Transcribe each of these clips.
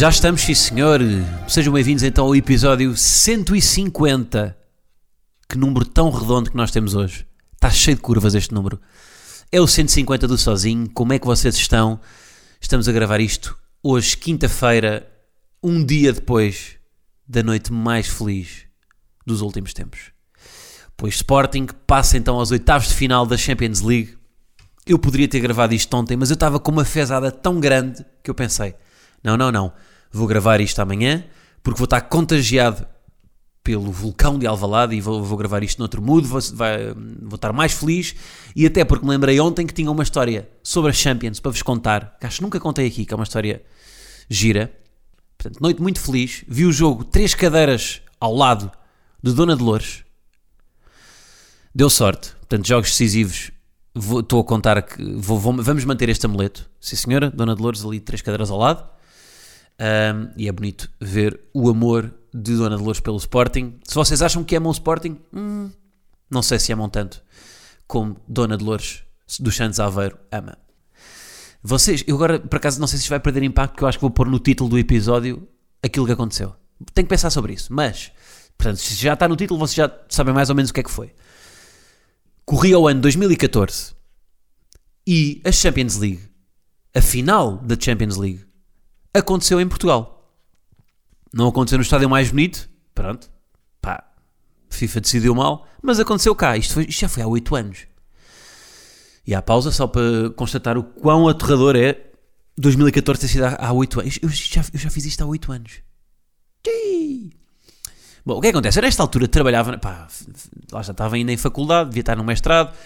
Já estamos, sim senhor. Sejam bem-vindos então ao episódio 150. Que número tão redondo que nós temos hoje. Está cheio de curvas este número. É o 150 do Sozinho. Como é que vocês estão? Estamos a gravar isto hoje, quinta-feira, um dia depois da noite mais feliz dos últimos tempos. Pois Sporting passa então aos oitavos de final da Champions League. Eu poderia ter gravado isto ontem, mas eu estava com uma fezada tão grande que eu pensei: não, não, não, vou gravar isto amanhã porque vou estar contagiado pelo vulcão de Alvalade e vou, vou gravar isto noutro mood, vou, vai- vou estar mais feliz e até porque me lembrei ontem que tinha uma história sobre a Champions para vos contar, que acho que nunca contei aqui, que é uma história gira. Portanto, noite muito feliz, vi o jogo três cadeiras ao lado de Dona Dolores. Deu sorte, portanto, jogos decisivos. vou- Estou a contar que vou- vou- vamos manter este amuleto. Sim, senhora, Dona Dolores, ali três cadeiras ao lado. Um, e é bonito ver o amor de Dona Dolores pelo Sporting. Se vocês acham que amam o Sporting, hum, não sei se amam tanto como Dona Dolores dos Santos Aveiro ama. Vocês, eu agora por acaso não sei se vai perder impacto, porque eu acho que vou pôr no título do episódio aquilo que aconteceu. Tenho que pensar sobre isso, mas, portanto, se já está no título, vocês já sabem mais ou menos o que é que foi. Corria o ano 2014 e a Champions League, a final da Champions League, aconteceu em Portugal. Não aconteceu no estádio mais bonito, pronto, pá, FIFA decidiu mal, mas aconteceu cá. Isto, foi- isto já foi há 8 anos. E há pausa só para constatar o quão aterrador é 2014 ter sido há- há 8 anos. Eu já, eu já fiz isto há 8 anos. Tchii! Bom, o que é que acontece? Eu nesta altura trabalhava, pá, lá já estava ainda em faculdade, devia estar no mestrado,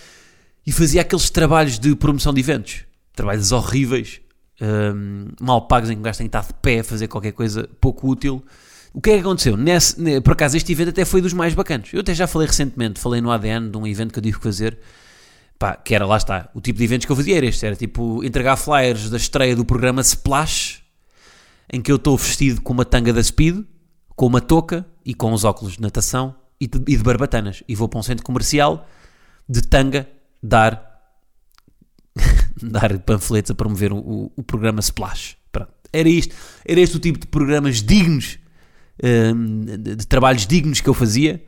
e fazia aqueles trabalhos de promoção de eventos. Trabalhos horríveis, hum, mal pagos em que um gajo tem que estar de pé a fazer qualquer coisa pouco útil. O que é que aconteceu? Nesse, ne- por acaso este evento até foi dos mais bacanos. Eu até já falei recentemente, falei no ADN de um evento que eu tive que fazer, pá, que era, lá está, o tipo de eventos que eu fazia era este, era tipo entregar flyers da estreia do programa Splash, em que eu estou vestido com uma tanga da Speed, com uma touca e com os óculos de natação e de, e de barbatanas. E vou para um centro comercial de tanga dar, dar panfletos a promover o, o- o programa Splash. Pronto. Era isto. Era este o tipo de programas dignos, hum, de, de trabalhos dignos que eu fazia.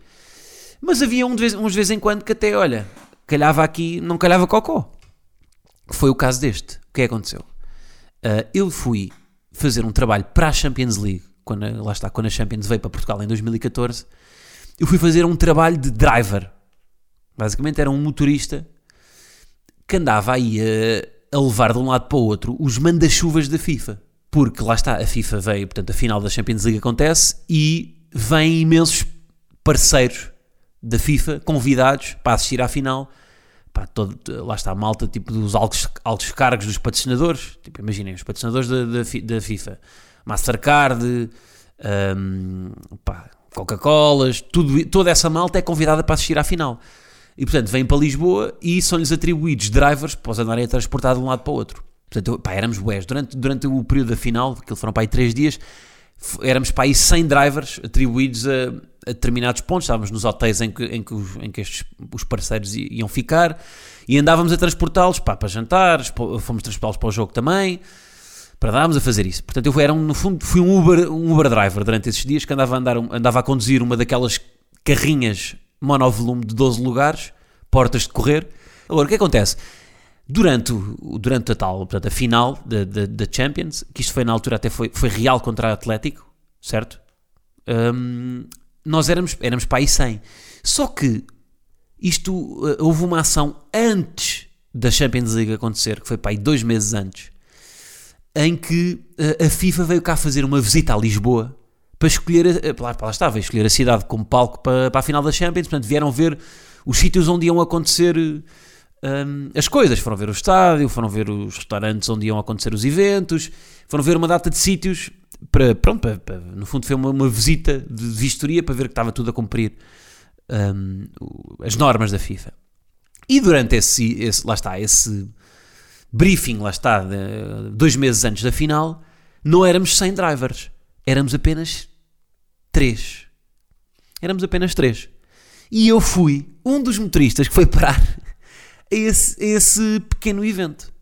Mas havia um de vez, uns de vez em quando que até, olha, calhava aqui, não calhava cocó. Foi o caso deste. O que é que aconteceu? Uh, eu fui fazer um trabalho para a Champions League, quando, lá está, quando a Champions veio para Portugal em 2014, eu fui fazer um trabalho de driver. Basicamente era um motorista que andava aí a, a levar de um lado para o outro os manda-chuvas da FIFA. Porque lá está, a FIFA veio, portanto, a final da Champions League acontece e vêm imensos parceiros da FIFA convidados para assistir à final. Pá, todo- lá está a malta tipo dos altos, altos cargos dos patrocinadores. Tipo, imaginem, os patrocinadores da, da, da FIFA, Mastercard, pá, Coca-Colas, toda essa malta é convidada para assistir à final. E portanto vêm para Lisboa e são-lhes atribuídos drivers para os andarem a transportar de um lado para o outro. Portanto, pá, éramos bués. Durante, durante o período da final, que foram para aí 3 dias, éramos para aí 100 drivers atribuídos a, a determinados pontos. Estávamos nos hotéis em que, em que, os, em que estes, os parceiros iam ficar e andávamos a transportá-los pá, para jantares, fomos transportá-los para o jogo também, para darmos a fazer isso. Portanto, eu era um, no fundo, fui um Uber, um Uber driver durante esses dias que andava a, andar, andava a conduzir uma daquelas carrinhas monovolume de 12 lugares, portas de correr. Agora, o que acontece? Durante, durante a tal, portanto, a final da, Champions, que isto foi na altura até foi, foi Real contra Atlético, certo? Hum, nós éramos, éramos para aí 100. Só que isto, eh, houve uma ação antes da Champions League acontecer, que foi para aí dois meses antes, em que eh, a FIFA veio cá fazer uma visita a Lisboa para escolher, eh, lá, lá estava, escolher a cidade como palco para, para a final da Champions, portanto vieram ver os sítios onde iam acontecer hum, as coisas, foram ver o estádio, foram ver os restaurantes onde iam acontecer os eventos, foram ver uma data de sítios para, pronto, para, para- no fundo foi uma, uma visita de vistoria para ver que estava tudo a cumprir o- as normas da FIFA. E durante esse, esse- lá está, esse briefing, lá está, de- dois meses antes da final, não éramos 100 drivers, éramos apenas 3. Éramos apenas 3. E eu fui um dos motoristas que foi parar a esse, a esse pequeno evento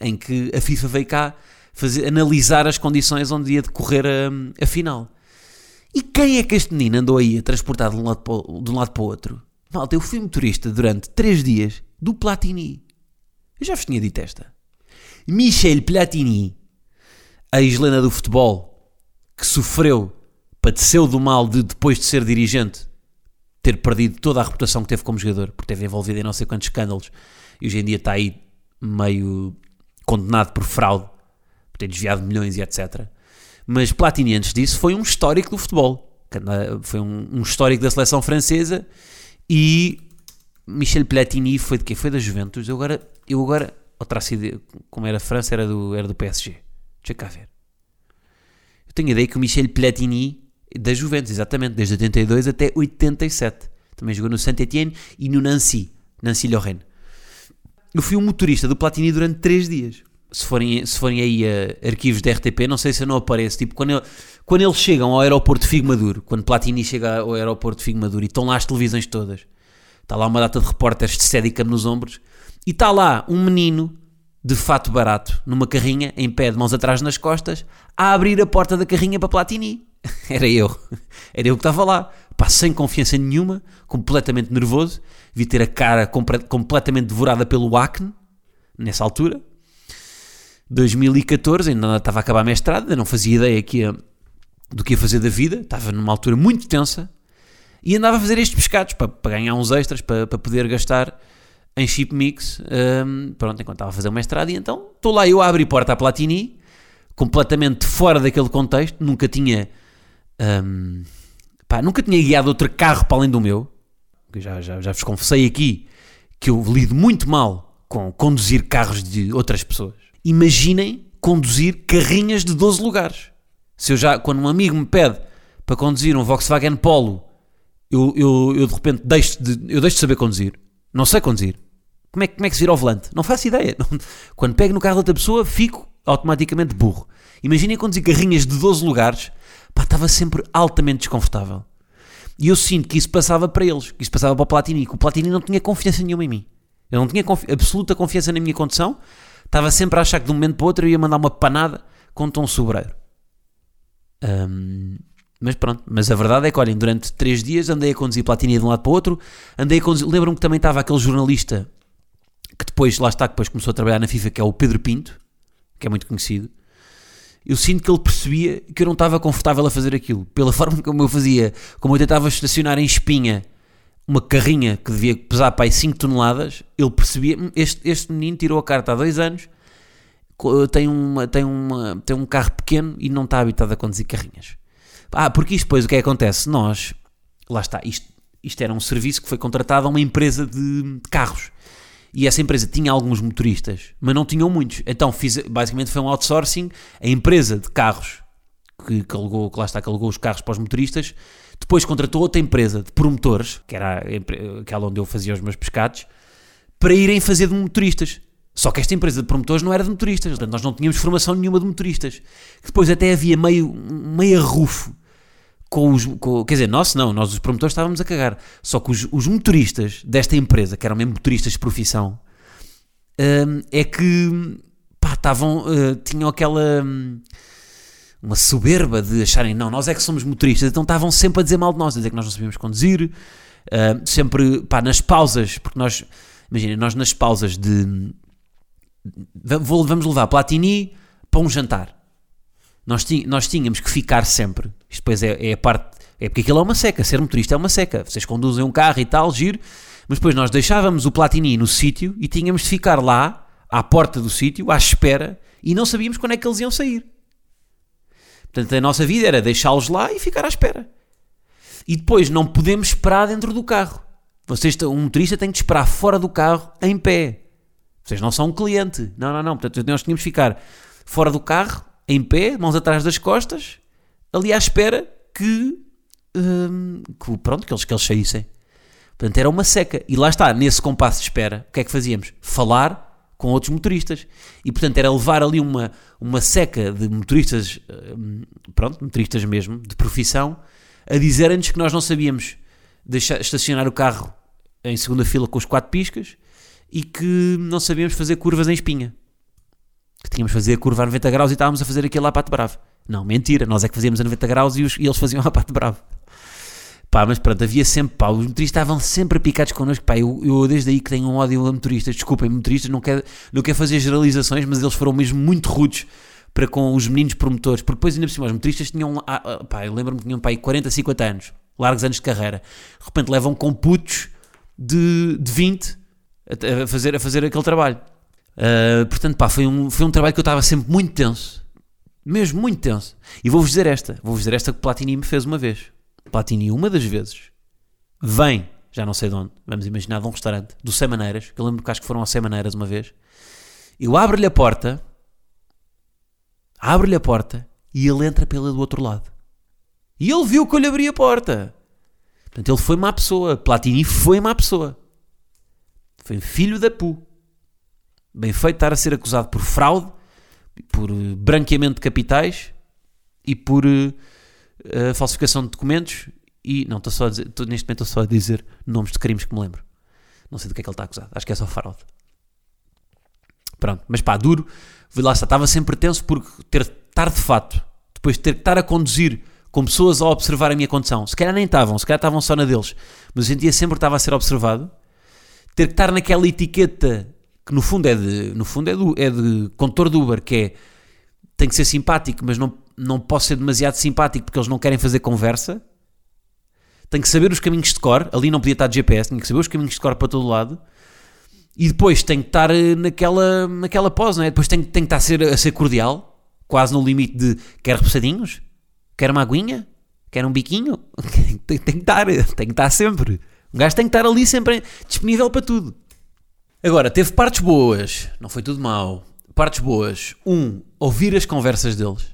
em que a FIFA veio cá fazer, analisar as condições onde ia decorrer a, a final. E quem é que este menino andou aí a transportar de um lado para, o- de um lado para o outro? Malta, eu fui motorista durante 3 dias do Platini. Eu já vos tinha dito esta. Michel Platini, a ex-lenda do futebol, que sofreu, padeceu do mal de, depois de ser dirigente, ter perdido toda a reputação que teve como jogador, porque esteve envolvido em não sei quantos escândalos, e hoje em dia está aí meio condenado por fraude, por ter desviado milhões e etc. Mas Platini, antes disso, foi um histórico do futebol. Foi um, um histórico da seleção francesa e Michel Platini foi de quê? Foi da Juventus. Eu agora, eu agora ou terá sido, como era a França, era do, era do PSG. Deixa cá ver. Eu tenho a ideia que o Michel Platini, da Juventus, exatamente, desde 82 até 87. Também jogou no Saint-Etienne e no Nancy, Nancy Lorraine. Eu fui um motorista do Platini durante 3 dias. Se forem, se forem aí a arquivos da RTP, não sei se eu não apareço. Tipo, quando, ele- quando eles chegam ao aeroporto de Maduro, quando Platini chega ao aeroporto de Maduro e estão lá as televisões todas, está lá uma data de repórteres de Steadicam nos ombros, e está lá um menino de fato barato, numa carrinha, em pé, de mãos atrás nas costas, a abrir a porta da carrinha para Platini. Era eu. Era eu que estava lá. Pá, sem confiança nenhuma, completamente nervoso. Vi ter a cara completamente devorada pelo acne, nessa altura. 2014, ainda estava a acabar a mestrado, ainda não fazia ideia que ia- do que ia fazer da vida, estava numa altura muito tensa e andava a fazer estes pescados para, para ganhar uns extras, para, para poder gastar em chip mix, hum, pronto, enquanto estava a fazer o mestrado. E então estou lá eu a porta à Platini, completamente fora daquele contexto, nunca tinha, hum, pá, nunca tinha guiado outro carro para além do meu. Eu já, já, já vos confessei aqui que eu lido muito mal com conduzir carros de outras pessoas. Imaginem conduzir carrinhas de 12 lugares. Se eu já, quando um amigo me pede para conduzir um Volkswagen Polo, eu, eu, eu de repente deixo de, eu deixo de saber conduzir. Não sei conduzir. Como é, como é que se vira ao volante? Não faço ideia. Quando pego no carro de outra pessoa, fico automaticamente burro. Imaginem conduzir carrinhas de 12 lugares, pá, estava sempre altamente desconfortável. E eu sinto que isso passava para eles, que isso passava para o Platini, que o Platini não tinha confiança nenhuma em mim. Eu não tinha confi- absoluta confiança na minha condução, estava sempre a achar que de um momento para o outro eu ia mandar uma panada com um sobreiro. Hum, mas pronto, mas a verdade é que, olhem, durante três dias andei a conduzir Platini de um lado para o outro, andei a conduzir, lembro-me que também estava aquele jornalista que depois, lá está, que depois começou a trabalhar na FIFA, que é o Pedro Pinto, que é muito conhecido. Eu sinto que ele percebia que eu não estava confortável a fazer aquilo, pela forma como eu fazia, como eu tentava estacionar em espinha uma carrinha que devia pesar para aí 5 toneladas, ele percebia, "Hum, este, este menino tirou a carta há dois anos, co- tem, uma, tem, uma, tem um carro pequeno e não está habitado a conduzir carrinhas. Ah, porque isto depois o que é que acontece? Nós, lá está, isto, isto era um serviço que foi contratado a uma empresa de, de carros. E essa empresa tinha alguns motoristas, mas não tinham muitos. Então, fiz, basicamente foi um outsourcing. A empresa de carros que, que, alugou, que lá está, que alugou os carros para os motoristas, depois contratou outra empresa de promotores, que era a aquela onde eu fazia os meus pescados, para irem fazer de motoristas. Só que esta empresa de promotores não era de motoristas, nós não tínhamos formação nenhuma de motoristas. Depois até havia meio, meio arrufo com os. com- quer dizer, nós não, nós os promotores estávamos a cagar. Só que os, os motoristas desta empresa, que eram mesmo motoristas de profissão, hum, é que pá, estavam. eh, tinham aquela. hum, uma soberba de acharem, não, nós é que somos motoristas, então estavam sempre a dizer mal de nós, a dizer que nós não sabíamos conduzir, ah, sempre, pá, nas pausas, porque nós, imagina, nós nas pausas de, vamos levar Platini para um jantar, nós, nós tínhamos que ficar sempre, isto depois é, é a parte, é porque aquilo é uma seca, ser motorista é uma seca, vocês conduzem um carro e tal, giro, mas depois nós deixávamos o Platini no sítio e tínhamos de ficar lá, à porta do sítio, à espera, e não sabíamos quando é que eles iam sair. Portanto, a nossa vida era deixá-los lá e ficar à espera. E depois não podemos esperar dentro do carro. Vocês, um motorista tem que esperar fora do carro em pé. Vocês não são um cliente. Não, não, não. Portanto, nós tínhamos que ficar fora do carro em pé, mãos atrás das costas, ali à espera que, hum, que pronto, que eles, que eles saíssem. Portanto, era uma seca. E lá está, nesse compasso de espera, o que é que fazíamos? Falar com outros motoristas. E, portanto, era levar ali uma, uma seca de motoristas, hum, pronto, motoristas mesmo, de profissão, a dizerem-nos que nós não sabíamos deixar, estacionar o carro em segunda fila com os quatro piscas e que não sabíamos fazer curvas em espinha. Que tínhamos de fazer a curva a 90 graus e estávamos a fazer aquilo lá para bravo. Não, mentira, nós é que fazíamos a 90 graus e, os, e eles faziam a pato bravo. Pá, mas pronto, havia sempre, pá, os motoristas estavam sempre picados connosco, pá, eu, eu desde aí que tenho um ódio a motoristas, desculpem, motoristas, não quero, não quero fazer generalizações, mas eles foram mesmo muito rudes para com os meninos promotores, porque depois ainda por cima os motoristas tinham, ah, ah, pá, eu lembro-me que tinham, pá, 40, 50 anos, largos anos de carreira, de repente levam com putos de, de 20 a, a fazer, a fazer aquele trabalho. Uh, portanto, pá, foi um, foi um trabalho que eu estava sempre muito tenso, mesmo muito tenso. E vou-vos dizer esta: vou-vos dizer esta que Platini me fez uma vez. Platini, uma das vezes, vem, já não sei de onde, vamos imaginar, de um restaurante, do Sem Maneiras, que eu lembro que acho que foram ao Sem Maneiras uma vez. Eu abro-lhe a porta, abro-lhe a porta e ele entra pela do outro lado. E ele viu que eu lhe abri a porta. Portanto, ele foi má pessoa. Platini foi má pessoa. Foi filho da pu. Bem feito estar a ser acusado por fraude por eh, branqueamento de capitais e por uh, falsificação de documentos e não estou só a dizer, estou, neste momento estou só a dizer nomes de crimes que me lembro. Não sei do que é que ele está acusado. Acho que é só fraude. Pronto, mas pá, duro. Lá estava sempre tenso porque ter estar de fato, depois de ter que estar a conduzir com pessoas a observar a minha condição. Se calhar nem estavam, se calhar estavam só na deles, mas eu sentia sempre estava a ser observado. Ter que estar naquela etiqueta que no fundo é de, no fundo é, do, é de condutor do Uber, que é tem que ser simpático, mas não, não posso ser demasiado simpático porque eles não querem fazer conversa. Tem que saber os caminhos de cor, ali não podia estar de GPS, tem que saber os caminhos de cor para todo lado. E depois tem que estar eh, naquela, naquela pose, não é? Depois tem, tem que estar a ser, a ser cordial, quase no limite de quer repousadinhos? Quer uma aguinha? Quer um biquinho? tem, tem que estar, tem que estar sempre. Um gajo tem que estar ali sempre disponível para tudo. Agora, teve partes boas, não foi tudo mau. Partes boas. Um, ouvir as conversas deles.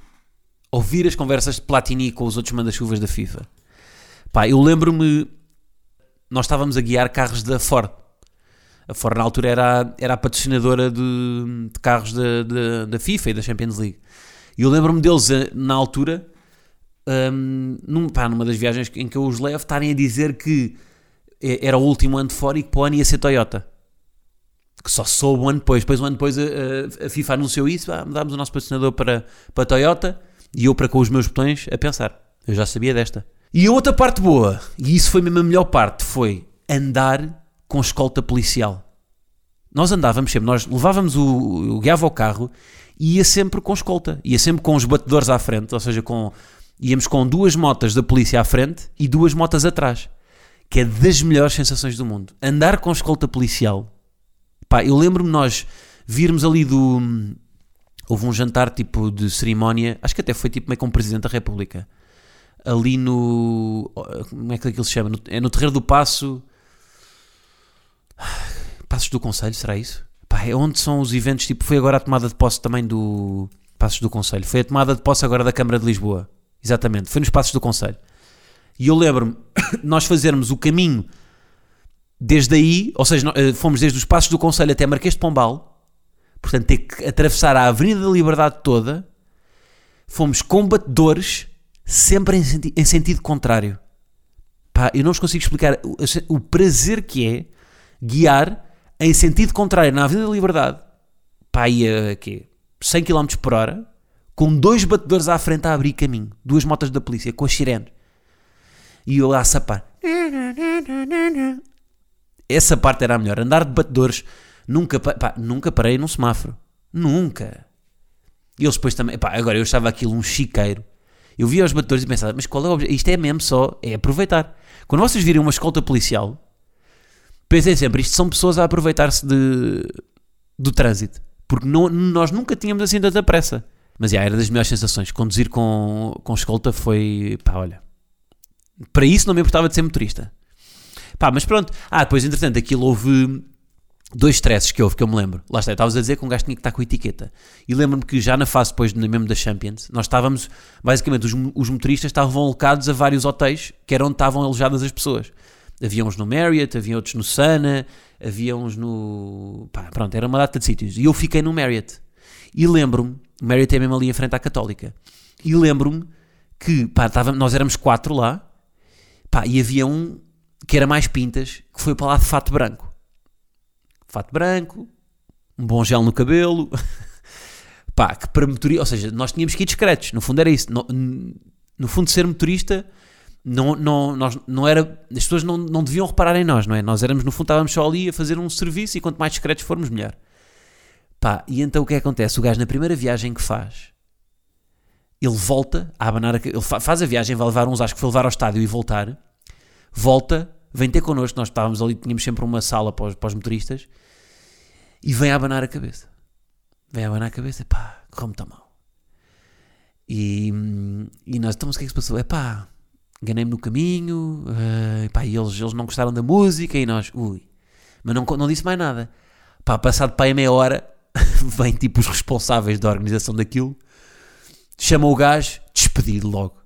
Ouvir as conversas de Platini com os outros manda-chuvas da FIFA. Pá, eu lembro-me. Nós estávamos a guiar carros da Ford. A Ford na altura era, era a patrocinadora de, de carros da, da, da, FIFA e da Champions League. E eu lembro-me deles eh, na altura, um, num, pá, numa das viagens em que eu os levo, estarem a dizer que eh, era o último ano de Ford e que para o ano ia ser Toyota que só soube um ano depois. Depois, um ano depois, a, a FIFA anunciou isso. Ah, mudámos o nosso patrocinador para, para a Toyota e eu para com os meus botões a pensar. Eu já sabia desta. E a outra parte boa, e isso foi mesmo a melhor parte, foi andar com escolta policial. Nós andávamos sempre, nós levávamos o, o guiava ao carro e ia sempre com escolta, ia sempre com os batedores à frente, ou seja, com, íamos com duas motas da polícia à frente e duas motas atrás, que é das melhores sensações do mundo. Andar com escolta policial Pá, eu lembro-me nós virmos ali do. Houve um jantar tipo de cerimónia, acho que até foi tipo meio com o Presidente da República. Ali no. Como é que aquilo se chama? é no Terreiro do Passo. Passos do Conselho, será isso? Pá, é onde são os eventos, tipo, foi agora a tomada de posse também do Passos do Conselho. Foi a tomada de posse agora da Câmara de Lisboa. Exatamente, foi nos Passos do Conselho. E eu lembro-me nós fazermos o caminho desde aí, ou seja, eh, fomos desde os passos do Conselho até Marquês de Pombal, portanto, ter que atravessar a Avenida da Liberdade toda, fomos combatedores sempre em, senti em sentido contrário. Pá, eu não vos consigo explicar o, o, prazer que é guiar em sentido contrário na Avenida da Liberdade, pá, ia quê? 100 km por hora, com dois batedores à frente a abrir caminho, duas motas da polícia, com as sirenes. E eu lá a sapar. Essa parte era a melhor. Andar de batedores. Nunca, pá, nunca parei num semáforo. Nunca. E eles depois também. Pá, agora eu achava aquilo um chiqueiro. Eu via os batedores e pensava, mas qual é o objetivo? Isto é mesmo só, é aproveitar. Quando vocês virem uma escolta policial, pensem sempre, isto são pessoas a aproveitar-se de, do trânsito. Porque não, nós nunca tínhamos assim tanta pressa. Mas já, era das melhores sensações. Conduzir com, com escolta foi, pá, olha. Para isso não me importava de ser motorista. Pá, mas pronto. Ah, depois, entretanto, aquilo houve. dois stresses que houve, que eu me lembro. Lá está, estavas a dizer que um gajo tinha que estar com etiqueta. E lembro-me que já na fase depois mesmo da Champions, nós estávamos, basicamente, os, os motoristas estavam alocados a vários hotéis, que era onde estavam alojadas as pessoas. Havia uns no Marriott, havia outros no Sana, havia uns no... Pá, pronto, era uma data de sítios. E eu fiquei no Marriott. E lembro-me, o Marriott é mesmo ali em frente à Católica. E lembro-me que, pá, tava, nós éramos quatro lá, pá, e havia um que era mais pintas, que foi para lá de fato branco. Fato branco, um bom gel no cabelo, pá, que para motorista, ou seja, nós tínhamos que ir discretos, no fundo era isso. No, no fundo, ser motorista não, não, nós, não era. As pessoas não, não deviam reparar em nós, não é? Nós éramos, no fundo, estávamos só ali a fazer um serviço e quanto mais discretos formos, melhor. Pá, e então o que é que acontece? O gajo, na primeira viagem que faz, ele volta a abanar, a, ele faz a viagem, vai levar uns, acho que foi levar ao estádio e voltar, volta, vem ter connosco, nós estávamos ali, tínhamos sempre uma sala para os, para os motoristas, e vem a abanar a cabeça. Vem a abanar a cabeça, pá, como está mal. E, e nós, então, o que é que se passou? É pá, enganei-me no caminho, uh, pá, e eles, eles não gostaram da música, e nós, ui, mas não, não disse mais nada. Pá, passado para aí meia hora, vem tipo os responsáveis da organização daquilo, chamam o gajo, despedido logo.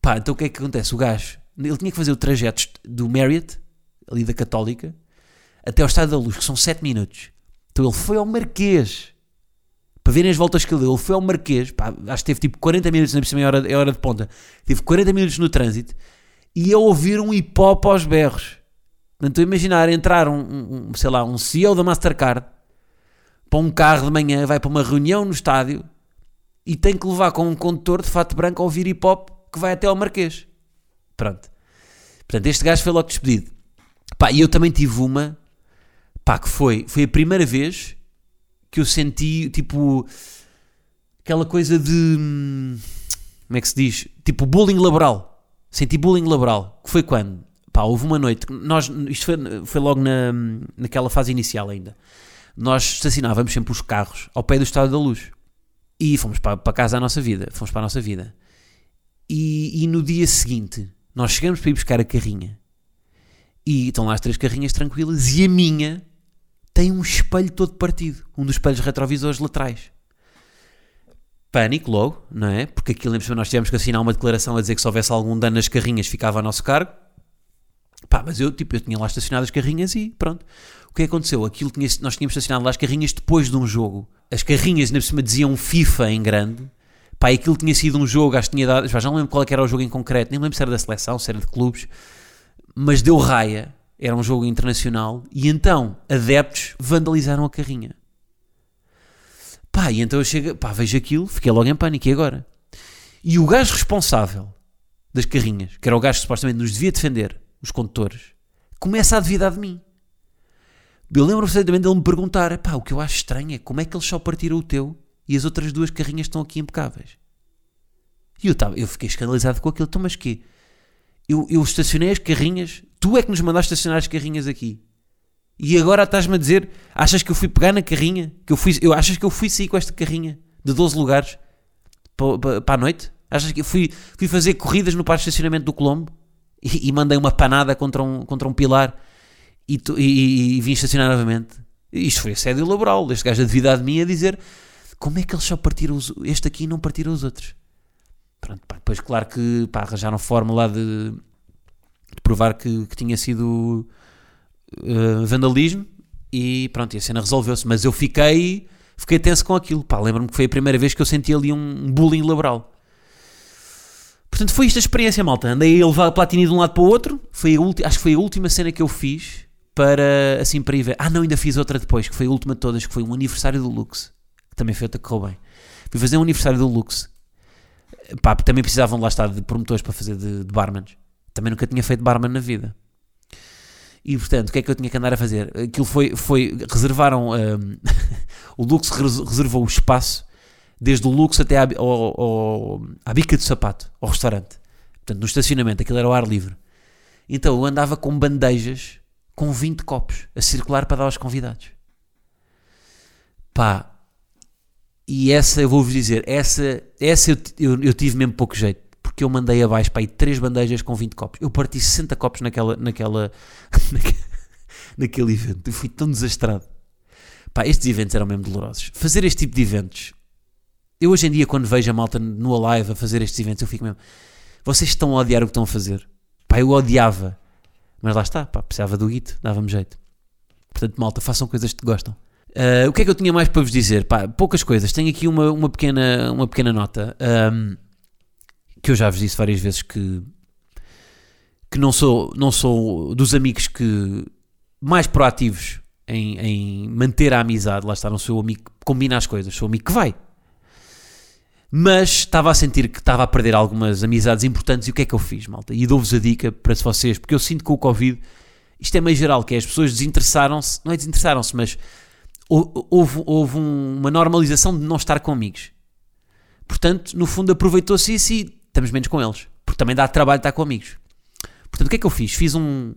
Pá, então o que é que acontece? O gajo, ele tinha que fazer o trajeto do Marriott, ali da Católica, até ao Estado da Luz, que são 7 minutos. Então ele foi ao Marquês, para verem as voltas que ele deu, ele foi ao Marquês, pá, acho que teve tipo 40 minutos, na cima é hora, é hora de ponta, teve 40 minutos no trânsito, e a ouvir um hip hop aos berros. Portanto, imaginar entrar um, um, sei lá, um CEO da Mastercard para um carro de manhã, vai para uma reunião no estádio e tem que levar com um condutor de fato branco a ouvir hip hop que vai até ao Marquês. Pronto. Portanto, este gajo foi logo despedido. Pá, e eu também tive uma, pá, que foi, foi a primeira vez que eu senti, tipo, aquela coisa de, hum, como é que se diz? Tipo, bullying laboral. Senti bullying laboral. Que foi quando? Pá, houve uma noite, nós, isto foi, foi logo na, naquela fase inicial ainda. Nós estacionávamos sempre os carros ao pé do Estado da Luz. E fomos para, para casa a nossa vida. Fomos para a nossa vida. E, e no dia seguinte, nós chegamos para ir buscar a carrinha. E estão lá as três carrinhas tranquilas. E a minha tem um espelho todo partido. Um dos espelhos retrovisores laterais. Pânico logo, não é? Porque aquilo, nós tivemos que assinar uma declaração a dizer que se houvesse algum dano nas carrinhas ficava a nosso cargo. Pá, mas eu, tipo, eu tinha lá estacionado as carrinhas e pronto. O que aconteceu? Aquilo tinha, nós tínhamos estacionado lá as carrinhas depois de um jogo. As carrinhas, na cima, diziam FIFA em grande. Pá, aquilo tinha sido um jogo, acho que tinha dado. Já não lembro qual é era o jogo em concreto, nem lembro se era da seleção, se era de clubes. Mas deu raia. Era um jogo internacional. E então, adeptos vandalizaram a carrinha. Pá, e então eu chego, pá, vejo aquilo, fiquei logo em pânico. E agora? E o gajo responsável das carrinhas, que era o gajo que supostamente nos devia defender, os condutores, começa a duvidar de mim. Eu lembro perfeitamente dele me perguntar: pá, o que eu acho estranho é como é que eles só partiram o teu e as outras duas carrinhas estão aqui impecáveis. E eu, tava, eu fiquei escandalizado com aquilo. Então, mas quê? Eu, eu estacionei as carrinhas, tu é que nos mandaste estacionar as carrinhas aqui. E agora estás-me a dizer: achas que eu fui pegar na carrinha? Que eu fui, eu, achas que eu fui sair com esta carrinha de 12 lugares para, para, para a noite? Achas que eu fui, fui fazer corridas no parque de estacionamento do Colombo? e, e, mandei uma panada contra um, contra um pilar e, tu, e, e, vim estacionar novamente. Isto foi assédio laboral. Este gajo a devidade de mim a dizer como é que eles só partiram os, este aqui e não partiram os outros. Pronto, pá, depois, claro que pá, arranjaram forma lá de, de provar que, que, tinha sido uh, vandalismo e pronto, e a cena resolveu-se. Mas eu fiquei, fiquei tenso com aquilo. Lembro-me que foi a primeira vez que eu senti ali um bullying laboral. Portanto, foi esta a experiência, malta. Andei a levar a platina de um lado para o outro. Foi a acho que foi a última cena que eu fiz para, assim, para ir ver. Ah, não, ainda fiz outra depois, que foi a última de todas, que foi um aniversário do Lux. Também foi outra que correu bem. Fui fazer um aniversário do Lux. Pá, também precisavam lá estar de promotores para fazer de, de barmans. Também nunca tinha feito barman na vida. E portanto, o que é que eu tinha que andar a fazer? Aquilo foi. foi reservaram. Um, o Lux reservou o espaço desde o luxo até à, ao, ao, à bica do sapato, ao restaurante. Portanto, no estacionamento, aquilo era ao ar livre. Então eu andava com bandejas com 20 copos a circular para dar aos convidados. Pá, e essa eu vou-vos dizer, essa, essa eu, eu, eu, tive mesmo pouco jeito, porque eu mandei abaixo para aí 3 bandejas com 20 copos. Eu parti 60 copos naquela, naquela, naquele evento. Eu fui tão desastrado, Pá, estes eventos eram mesmo dolorosos. Fazer este tipo de eventos. Eu hoje em dia, quando vejo a malta no Alive a fazer estes eventos, eu fico mesmo. Vocês estão a odiar o que estão a fazer. Pá, eu odiava. Mas lá está, pá, precisava do guito, dava-me jeito. Portanto, malta, façam coisas que gostam. Uh, o que é que eu tinha mais para vos dizer? Pá, poucas coisas. Tenho aqui uma, uma, pequena, uma pequena nota. Um, que eu já vos disse várias vezes que que não sou, não sou dos amigos que mais proativos em, em manter a amizade, lá está, não sou o amigo que combina as coisas, sou o amigo que vai. Mas estava a sentir que estava a perder algumas amizades importantes e o que é que eu fiz, malta? E dou-vos a dica para vocês, porque eu sinto que o Covid, isto é meio geral, que é as pessoas desinteressaram-se, não é desinteressaram-se, mas houve, houve uma normalização de não estar com amigos. Portanto, no fundo, aproveitou-se isso e estamos menos com eles. Porque também dá trabalho estar com amigos. Portanto, o que é que eu fiz? Fiz um.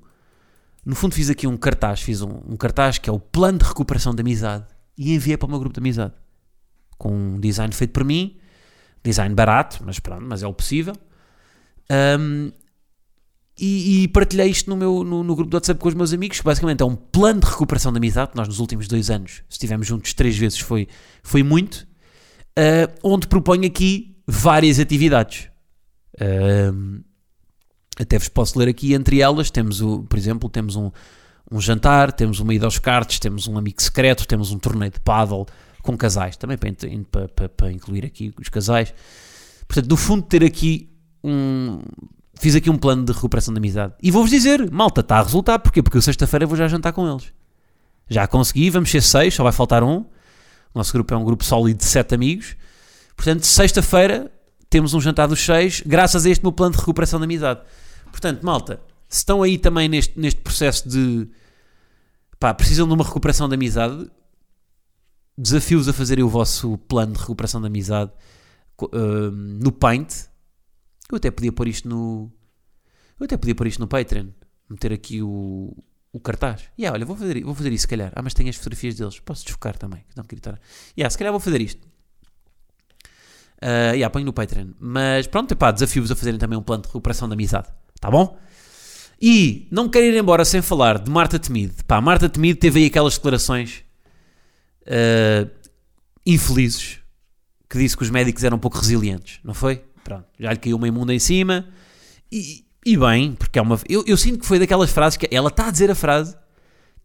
No fundo, fiz aqui um cartaz. Fiz um, um cartaz que é o Plano de Recuperação da Amizade e enviei para o meu grupo de amizade. Com um design feito por mim. Design barato, mas pronto, mas é o possível. Um, e, e, partilhei isto no, meu, no, no, grupo do WhatsApp com os meus amigos, que basicamente é um plano de recuperação da amizade, nós nos últimos dois anos, estivemos juntos três vezes, foi, foi muito, uh, onde proponho aqui várias atividades. Uh, até vos posso ler aqui. Entre elas, temos, o, por exemplo, temos um, um jantar, temos uma ida aos cartes, temos um amigo secreto, temos um torneio de paddle com casais, também para, para, para, para incluir aqui os casais. Portanto, no fundo, ter aqui um, fiz aqui um plano de recuperação de amizade. E vou-vos dizer, malta, está a resultar. Porquê? Porque eu sexta-feira vou já jantar com eles. Já consegui, vamos ser seis, só vai faltar um. O nosso grupo é um grupo sólido de sete amigos. Portanto, sexta-feira temos um jantar dos seis, graças a este meu plano de recuperação de amizade. Portanto, malta, se estão aí também neste, neste processo de pá, precisam de uma recuperação de amizade, desafios a fazerem o vosso plano de recuperação de amizade uh, no Paint. Eu até podia pôr isto no. Eu até podia pôr isto no Patreon. Meter aqui o, o cartaz. E yeah, olha, vou fazer, vou fazer isso se calhar. Ah, mas tenho as fotografias deles. Posso desfocar também. Não queria estar. Yeah, se calhar vou fazer isto. Uh, yeah, ponho no Patreon. Mas pronto, pá, desafio-vos a fazerem também um plano de recuperação de amizade. Tá bom? E não quero ir embora sem falar de Marta Temide. Pá, Marta Temide teve aí aquelas declarações uh, infelizes que disse que os médicos eram um pouco resilientes, não foi? Pronto, já lhe caiu uma imunda em cima. E, e bem, porque é uma. Eu, eu sinto que foi daquelas frases que ela está a dizer a frase,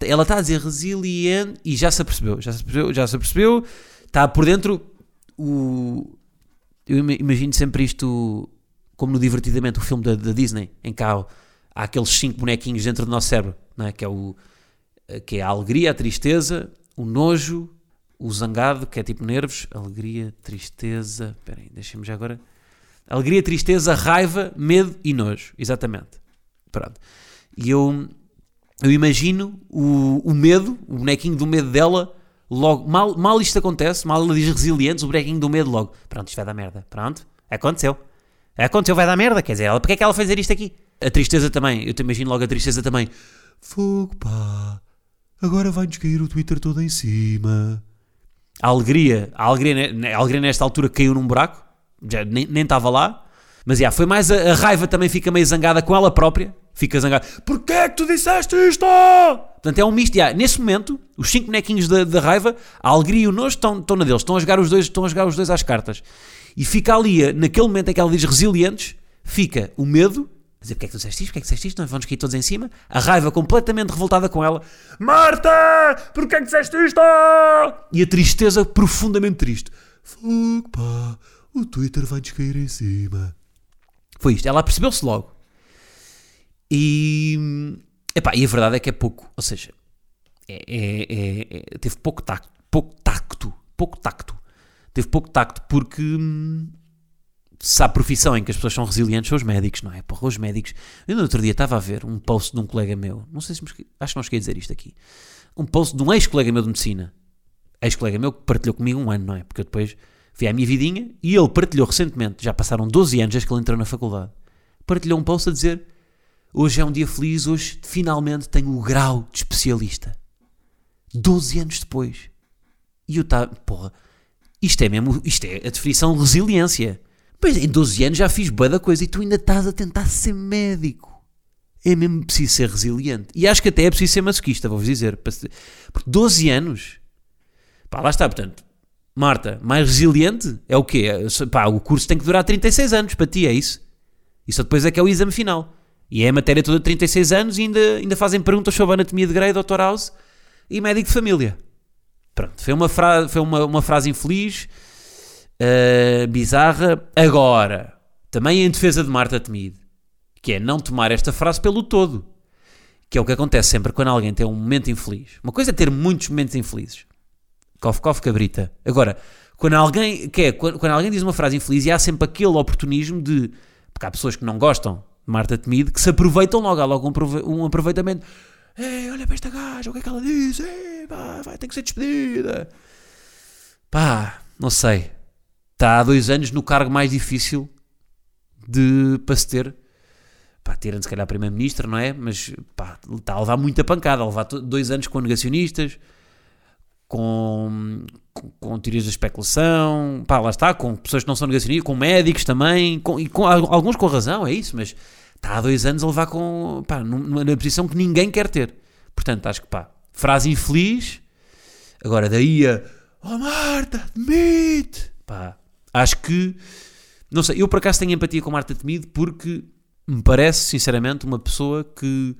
ela está a dizer resiliente e já se apercebeu, já se apercebeu, já se apercebeu, está por dentro o. Eu imagino sempre isto como no Divertidamente, o filme da, da Disney, em que há, há, aqueles cinco bonequinhos dentro do nosso cérebro, não é? que, é o, que é a alegria, a tristeza, o nojo, o zangado, que é tipo nervos, alegria, tristeza, espera aí, já agora... Alegria, tristeza, raiva, medo e nojo, exatamente. Pronto. E eu, eu imagino o, o medo, o bonequinho do medo dela, logo, mal, mal isto acontece, mal ela diz resilientes, o bonequinho do medo logo, pronto, isto vai dar merda, pronto, aconteceu. Aconteceu, vai dar merda, quer dizer, ela, porque é que ela fez isto aqui? A tristeza também, eu te imagino logo a tristeza também. Fogo, pá, agora vai-nos cair o Twitter todo em cima. A alegria, a alegria, a alegria nesta altura caiu num buraco, já nem estava lá, mas já, foi mais a, a, raiva também fica meio zangada com ela própria, fica zangada, porquê é que tu disseste isto? Portanto, é um misto, já, nesse momento, os cinco bonequinhos da, da raiva, a alegria e o nojo estão, estão na deles, estão a jogar os dois, estão a jogar os dois às cartas. E fica ali, naquele momento em que ela diz resilientes, fica o medo, dizer porque é que tu disseste isto, porque é que disseste isto, vamos cair todos em cima, a raiva completamente revoltada com ela, Marta, porque é que disseste isto? E a tristeza profundamente triste. Fogo, pá, o Twitter vai descair em cima. Foi isto, ela percebeu-se logo. E, epá, e a verdade é que é pouco, ou seja, é, é, é, é teve pouco tacto, pouco tacto, pouco tacto teve pouco tacto porque hum, se há profissão em que as pessoas são resilientes são os médicos, não é? Porra, os médicos. Eu no outro dia estava a ver um post de um colega meu, não sei se acho que não cheguei a dizer isto aqui. Um post de um ex-colega meu de medicina. Ex-colega meu que partilhou comigo um ano, não é? Porque eu depois fui à minha vidinha e ele partilhou recentemente, já passaram 12 anos desde que ele entrou na faculdade. Partilhou um post a dizer: Hoje é um dia feliz, hoje finalmente tenho o grau de especialista. 12 anos depois. E eu estava, porra, isto é mesmo, isto é a definição de resiliência. Pois em 12 anos já fiz boa da coisa e tu ainda estás a tentar ser médico. É mesmo preciso ser resiliente. E acho que até é preciso ser masoquista, vou-vos dizer. Porque 12 anos. Pá, lá está, portanto. Marta, mais resiliente é o quê? É, pá, o curso tem que durar 36 anos para ti, é isso? Isso depois é que é o exame final. E é a matéria toda de 36 anos e ainda, ainda fazem perguntas sobre anatomia de Grey, Dr. House e médico de família. Pronto, foi uma, fra foi uma, uma frase infeliz, uh, bizarra. Agora, também em defesa de Marta Temido, que é não tomar esta frase pelo todo. Que é o que acontece sempre quando alguém tem um momento infeliz. Uma coisa é ter muitos momentos infelizes. Cof, cof, cabrita. Agora, quando alguém, que é, quando, quando alguém diz uma frase infeliz e há sempre aquele oportunismo de. Porque há pessoas que não gostam de Marta Temido que se aproveitam logo, há logo um, um aproveitamento. Ei, olha para esta gaja, o que é que ela diz? Ei, pá, vai ter que ser despedida. Pá, não sei. Está há dois anos no cargo mais difícil de, para se ter. Pá, tirando se calhar a Primeira-Ministra, não é? Mas pá, está a levar muita pancada. A levar dois anos com negacionistas, com, com, com, teorias da especulação, pá, lá está, com pessoas que não são negacionistas, com médicos também, com, e com alguns com razão, é isso, mas está há dois anos a levar com, pá, numa, numa posição que ninguém quer ter. Portanto, acho que, pá, frase infeliz, agora daí a, oh Marta, demite, pá, acho que, não sei, eu por acaso tenho empatia com Marta Temido porque me parece, sinceramente, uma pessoa que,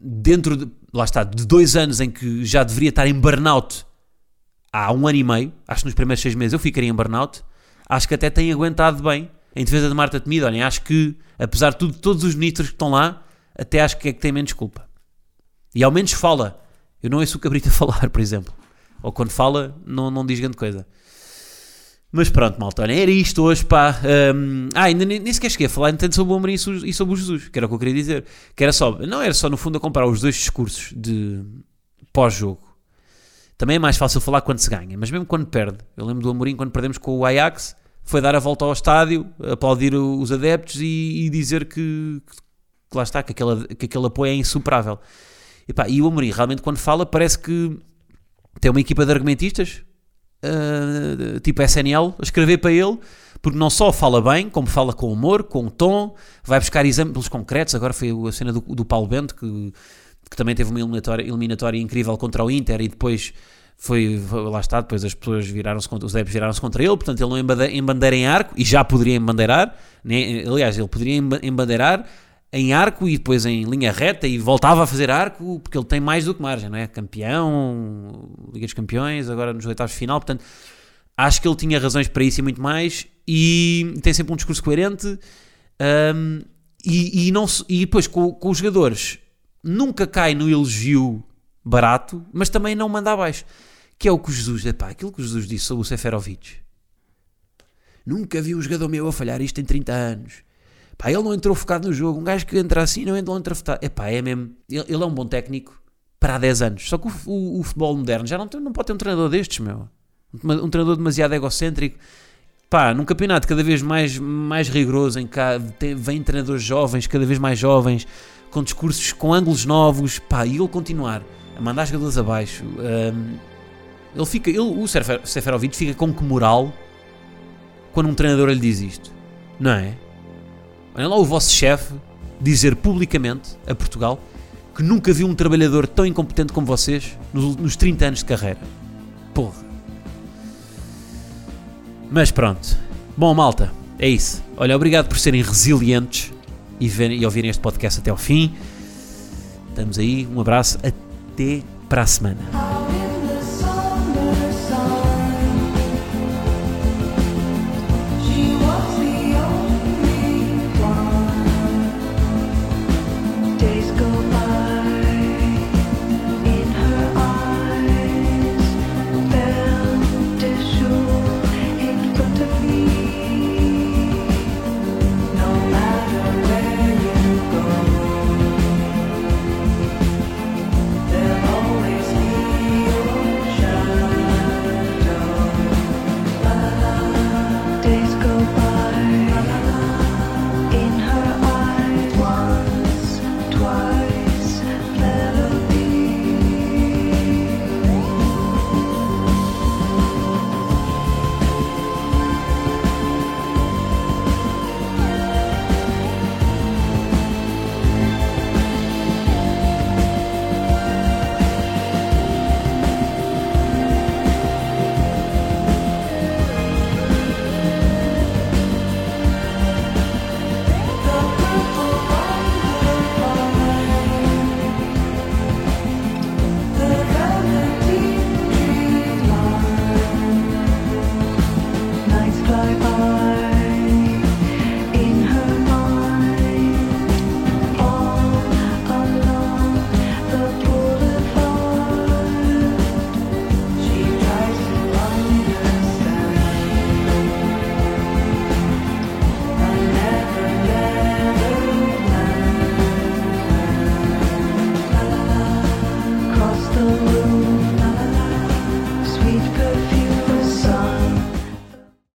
dentro de, lá está, de dois anos em que já deveria estar em burnout há um ano e meio, acho que nos primeiros seis meses eu ficaria em burnout, acho que até tem aguentado bem em defesa de Marta Temido, olhem, acho que, apesar de tudo, todos os ministros que estão lá, até acho que é que tem menos culpa. E ao menos fala. Eu não ouço o Cabrita falar, por exemplo. Ou quando fala, não, não diz grande coisa. Mas pronto, malta, olha, era isto hoje, pá. Um, ah, ainda nem, nem, sequer cheguei a falar tanto sobre o Amorim e sobre o Jesus, que era o que eu queria dizer. Que era só, não era só no fundo a comparar os dois discursos de pós-jogo. Também é mais fácil falar quando se ganha, mas mesmo quando perde. Eu lembro do Amorim quando perdemos com o Ajax, foi dar a volta ao estádio, aplaudir os adeptos e, e dizer que, que, lá está, que aquele, que aquele apoio é insuperável. E, pá, e o Amorim realmente quando fala parece que tem uma equipa de argumentistas, uh, tipo SNL, a escrever para ele, porque não só fala bem, como fala com humor, com tom, vai buscar exemplos concretos. Agora foi a cena do, do Paulo Bento, que, que também teve uma eliminatória, eliminatória incrível contra o Inter e depois foi, lá está, depois as pessoas viraram-se contra, os viraram-se contra ele, portanto ele não embandeira em arco, e já poderia embandeirar, né? aliás, ele poderia embandeirar em arco e depois em linha reta e voltava a fazer arco, porque ele tem mais do que margem, não é? Campeão, Liga dos Campeões, agora nos oitavos de final, portanto, acho que ele tinha razões para isso e muito mais, e tem sempre um discurso coerente, um, e, e, não, e depois com, com os jogadores nunca cai no elogio barato, mas também não manda abaixo que é o que Jesus, epá, aquilo que Jesus disse sobre o Seferovic. Nunca vi um jogador meu a falhar isto em 30 anos. Pá, ele não entrou focado no jogo. Um gajo que entra assim não entra, não entra focado. Epá, é mesmo. Ele, ele, é um bom técnico para há 10 anos. Só que o, o, o futebol moderno já não, tem, não pode ter um treinador destes, meu. Um, um treinador demasiado egocêntrico. Pá, num campeonato cada vez mais, mais rigoroso, em que tem, vem treinadores jovens, cada vez mais jovens, com discursos, com ângulos novos. Pá, e ele continuar a mandar jogadores abaixo. Um, ele fica, ele, o Seferovic fica com que moral quando um treinador lhe diz isto? Não é? Olha lá o vosso chefe dizer publicamente a Portugal que nunca viu um trabalhador tão incompetente como vocês nos, nos 30 anos de carreira. Porra. Mas pronto. Bom, malta, é isso. Olha, obrigado por serem resilientes e, ver, e ouvirem este podcast até ao fim. Estamos aí. Um abraço. Até para a semana.